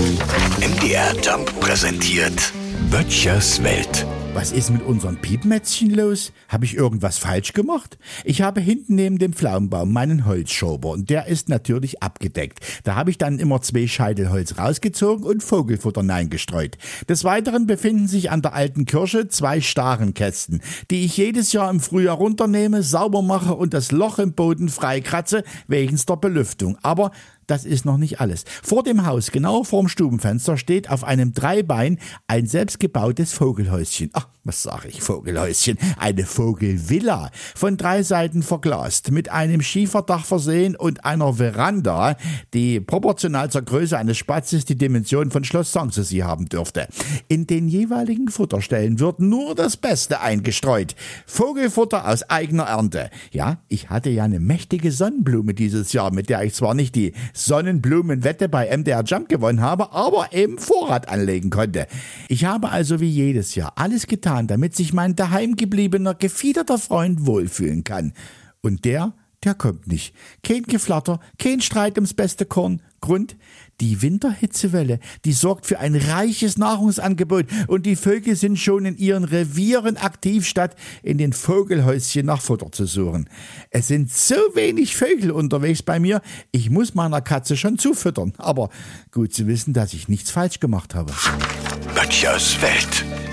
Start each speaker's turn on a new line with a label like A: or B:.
A: MDR Jump präsentiert Böttchers Welt.
B: Was ist mit unserem Piepmätzchen los? Habe ich irgendwas falsch gemacht? Ich habe hinten neben dem Pflaumenbaum meinen Holzschober und der ist natürlich abgedeckt. Da habe ich dann immer zwei Scheitel Holz rausgezogen und Vogelfutter hineingestreut. Des Weiteren befinden sich an der alten Kirche zwei Starenkästen, die ich jedes Jahr im Frühjahr runternehme, sauber mache und das Loch im Boden freikratze wegen der Belüftung. Aber das ist noch nicht alles. Vor dem Haus, genau vorm Stubenfenster, steht auf einem Dreibein ein selbstgebautes Vogelhäuschen. Ach, was sage ich, Vogelhäuschen? Eine Vogelvilla. Von drei Seiten verglast, mit einem Schieferdach versehen und einer Veranda, die proportional zur Größe eines Spatzes die Dimension von Schloss Sanssouci haben dürfte. In den jeweiligen Futterstellen wird nur das Beste eingestreut. Vogelfutter aus eigener Ernte. Ja, ich hatte ja eine mächtige Sonnenblume dieses Jahr, mit der ich zwar nicht die Sonnenblumenwette bei MDR Jump gewonnen habe, aber eben Vorrat anlegen konnte. Ich habe also wie jedes Jahr alles getan, damit sich mein daheimgebliebener, gefiederter Freund wohlfühlen kann. Und der, der kommt nicht. Kein Geflatter, kein Streit ums beste Korn. Grund, die Winterhitzewelle, die sorgt für ein reiches Nahrungsangebot und die Vögel sind schon in ihren Revieren aktiv, statt in den Vogelhäuschen nach Futter zu suchen. Es sind so wenig Vögel unterwegs bei mir, ich muss meiner Katze schon zufüttern. Aber gut zu wissen, dass ich nichts falsch gemacht habe.
A: Böttchers Welt.